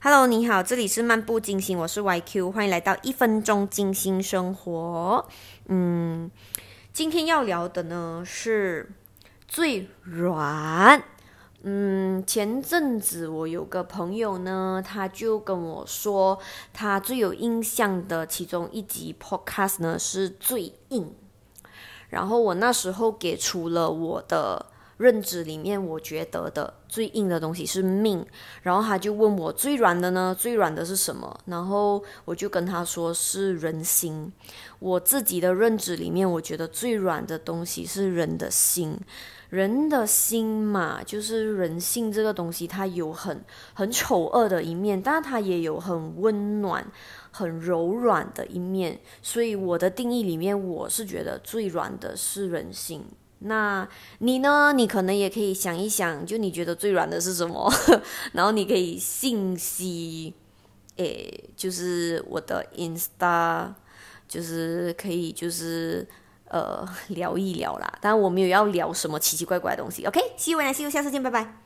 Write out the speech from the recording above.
Hello，你好，这里是漫步金星，我是 YQ，欢迎来到一分钟金星生活。嗯，今天要聊的呢是最软。嗯，前阵子我有个朋友呢，他就跟我说，他最有印象的其中一集 Podcast 呢是最硬。然后我那时候给出了我的。认知里面，我觉得的最硬的东西是命。然后他就问我最软的呢？最软的是什么？然后我就跟他说是人心。我自己的认知里面，我觉得最软的东西是人的心。人的心嘛，就是人性这个东西，它有很很丑恶的一面，但是它也有很温暖、很柔软的一面。所以我的定义里面，我是觉得最软的是人性。那你呢？你可能也可以想一想，就你觉得最软的是什么？然后你可以信息，诶，就是我的 Insta，就是可以就是呃聊一聊啦。当然我没有要聊什么奇奇怪怪的东西。OK，see you，see you，下次见，拜拜。